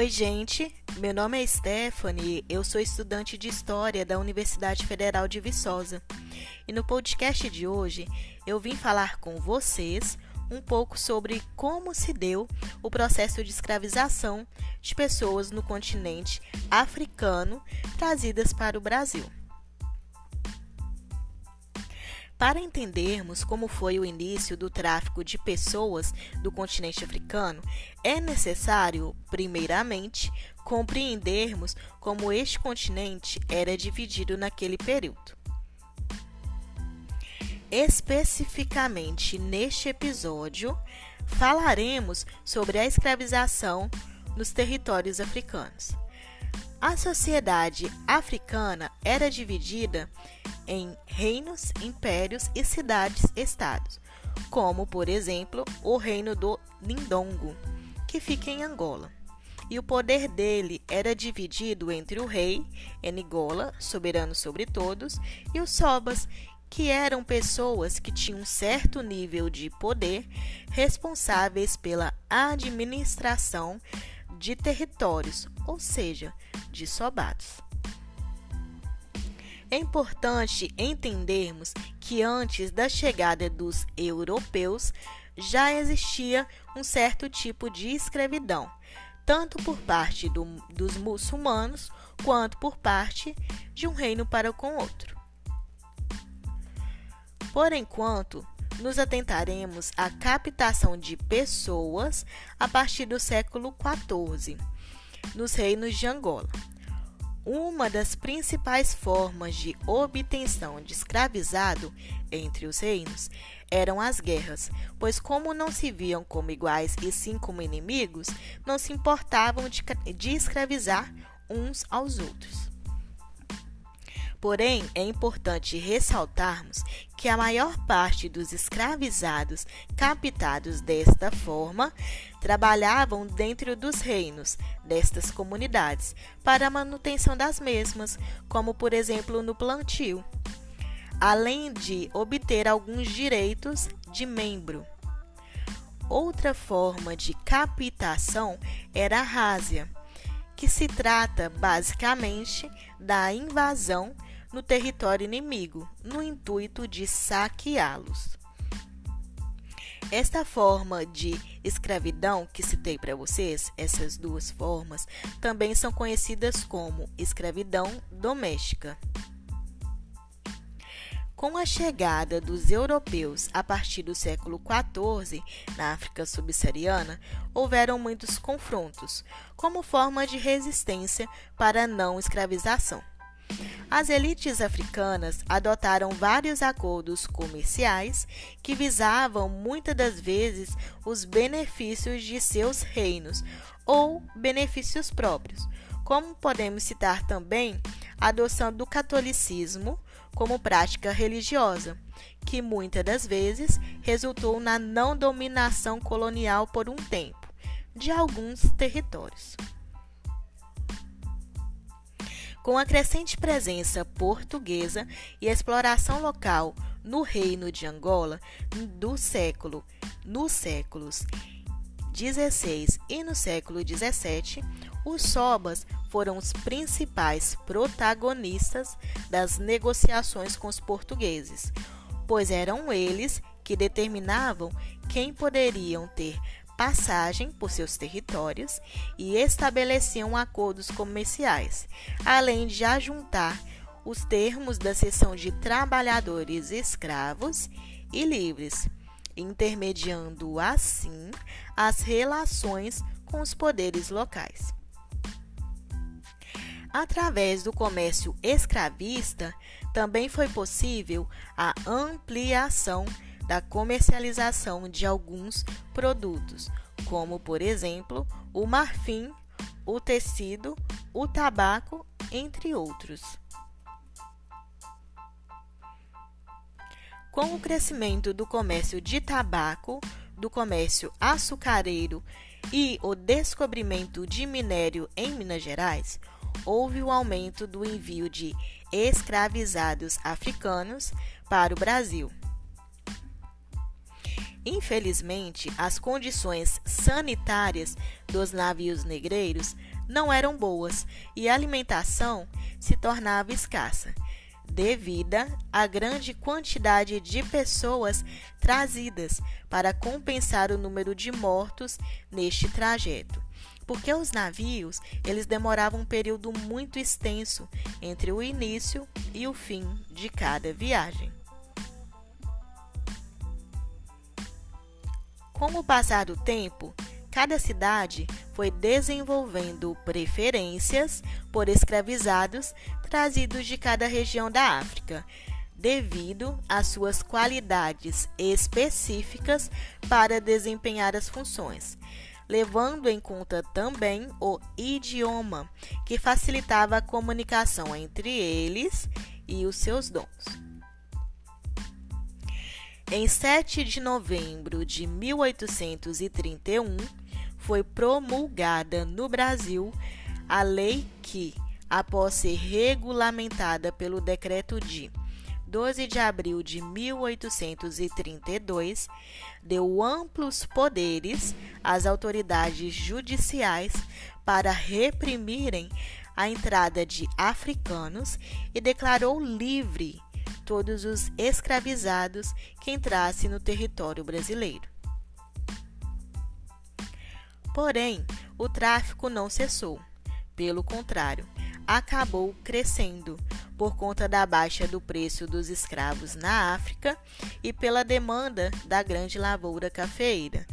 Oi, gente. Meu nome é Stephanie, eu sou estudante de História da Universidade Federal de Viçosa. E no podcast de hoje eu vim falar com vocês um pouco sobre como se deu o processo de escravização de pessoas no continente africano trazidas para o Brasil. Para entendermos como foi o início do tráfico de pessoas do continente africano, é necessário, primeiramente, compreendermos como este continente era dividido naquele período. Especificamente neste episódio, falaremos sobre a escravização nos territórios africanos. A sociedade africana era dividida em reinos, impérios e cidades-estados, como, por exemplo, o reino do Lindongo, que fica em Angola. E o poder dele era dividido entre o rei, Enigola, soberano sobre todos, e os sobas, que eram pessoas que tinham um certo nível de poder, responsáveis pela administração de territórios, ou seja, de sobados. É importante entendermos que antes da chegada dos europeus já existia um certo tipo de escravidão, tanto por parte do, dos muçulmanos quanto por parte de um reino para com outro. Por enquanto, nos atentaremos à captação de pessoas a partir do século XIV, nos reinos de Angola. Uma das principais formas de obtenção de escravizado entre os reinos eram as guerras, pois, como não se viam como iguais e sim como inimigos, não se importavam de, de escravizar uns aos outros. Porém, é importante ressaltarmos que a maior parte dos escravizados captados desta forma trabalhavam dentro dos reinos destas comunidades para a manutenção das mesmas, como por exemplo no plantio, além de obter alguns direitos de membro. Outra forma de captação era a rásia, que se trata basicamente da invasão no território inimigo, no intuito de saqueá-los. Esta forma de escravidão que citei para vocês, essas duas formas, também são conhecidas como escravidão doméstica. Com a chegada dos europeus a partir do século XIV na África subsaariana, houveram muitos confrontos, como forma de resistência para a não escravização. As elites africanas adotaram vários acordos comerciais que visavam muitas das vezes os benefícios de seus reinos ou benefícios próprios, como podemos citar também a adoção do catolicismo como prática religiosa, que muitas das vezes resultou na não dominação colonial por um tempo de alguns territórios. Com a crescente presença portuguesa e exploração local no reino de Angola do século, nos séculos 16 e no século 17, os sobas foram os principais protagonistas das negociações com os portugueses, pois eram eles que determinavam quem poderiam ter passagem por seus territórios e estabeleciam acordos comerciais, além de ajuntar os termos da seção de trabalhadores escravos e livres, intermediando assim as relações com os poderes locais. Através do comércio escravista, também foi possível a ampliação da comercialização de alguns produtos, como, por exemplo, o marfim, o tecido, o tabaco, entre outros. Com o crescimento do comércio de tabaco, do comércio açucareiro e o descobrimento de minério em Minas Gerais, houve o aumento do envio de escravizados africanos para o Brasil. Infelizmente, as condições sanitárias dos navios negreiros não eram boas e a alimentação se tornava escassa, devida à grande quantidade de pessoas trazidas para compensar o número de mortos neste trajeto. Porque os navios, eles demoravam um período muito extenso entre o início e o fim de cada viagem. Com o passar do tempo, cada cidade foi desenvolvendo preferências por escravizados trazidos de cada região da África, devido às suas qualidades específicas para desempenhar as funções, levando em conta também o idioma, que facilitava a comunicação entre eles e os seus dons. Em 7 de novembro de 1831, foi promulgada no Brasil a lei que, após ser regulamentada pelo decreto de 12 de abril de 1832, deu amplos poderes às autoridades judiciais para reprimirem a entrada de africanos e declarou livre todos os escravizados que entrassem no território brasileiro. Porém, o tráfico não cessou. Pelo contrário, acabou crescendo por conta da baixa do preço dos escravos na África e pela demanda da grande lavoura cafeeira,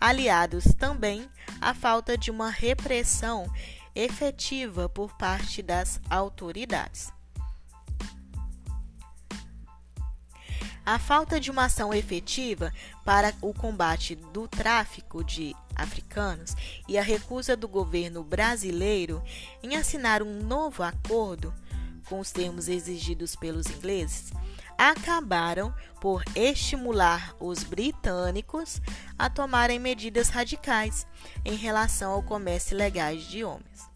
aliados também à falta de uma repressão efetiva por parte das autoridades. A falta de uma ação efetiva para o combate do tráfico de africanos e a recusa do governo brasileiro em assinar um novo acordo com os termos exigidos pelos ingleses acabaram por estimular os britânicos a tomarem medidas radicais em relação ao comércio ilegal de homens.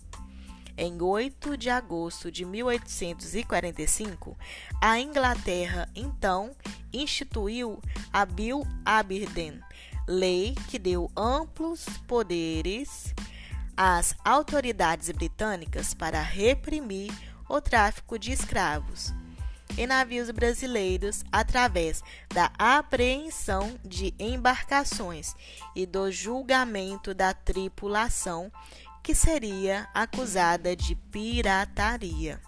Em 8 de agosto de 1845, a Inglaterra então instituiu a Bill Aberdeen, lei que deu amplos poderes às autoridades britânicas para reprimir o tráfico de escravos em navios brasileiros através da apreensão de embarcações e do julgamento da tripulação que seria acusada de pirataria.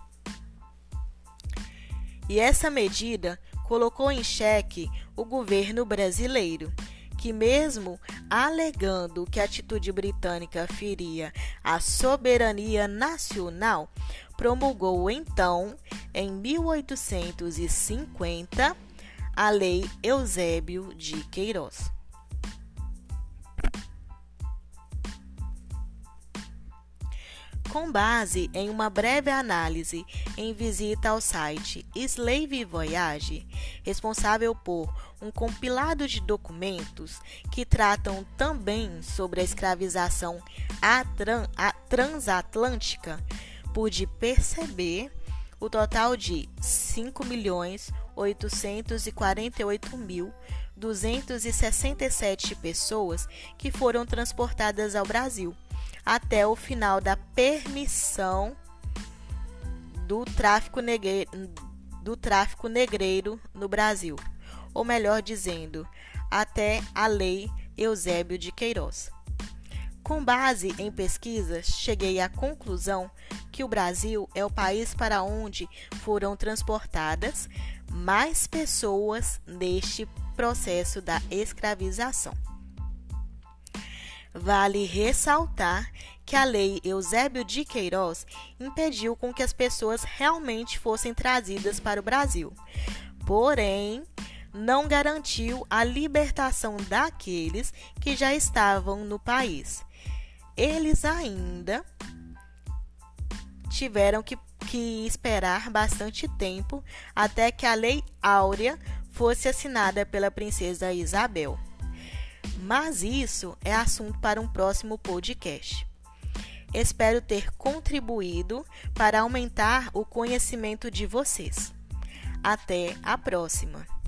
E essa medida colocou em xeque o governo brasileiro, que, mesmo alegando que a atitude britânica feria a soberania nacional, promulgou então, em 1850, a Lei Eusébio de Queiroz. Com base em uma breve análise em visita ao site Slave Voyage, responsável por um compilado de documentos que tratam também sobre a escravização transatlântica, pude perceber o total de 5.848.267 pessoas que foram transportadas ao Brasil até o final da permissão do tráfico, negre... do tráfico negreiro no Brasil, ou melhor dizendo, até a Lei Eusébio de Queiroz. Com base em pesquisas, cheguei à conclusão que o Brasil é o país para onde foram transportadas mais pessoas neste processo da escravização. Vale ressaltar que a lei Eusébio de Queiroz impediu com que as pessoas realmente fossem trazidas para o Brasil. Porém, não garantiu a libertação daqueles que já estavam no país. Eles ainda tiveram que, que esperar bastante tempo até que a Lei Áurea fosse assinada pela princesa Isabel. Mas isso é assunto para um próximo podcast. Espero ter contribuído para aumentar o conhecimento de vocês. Até a próxima!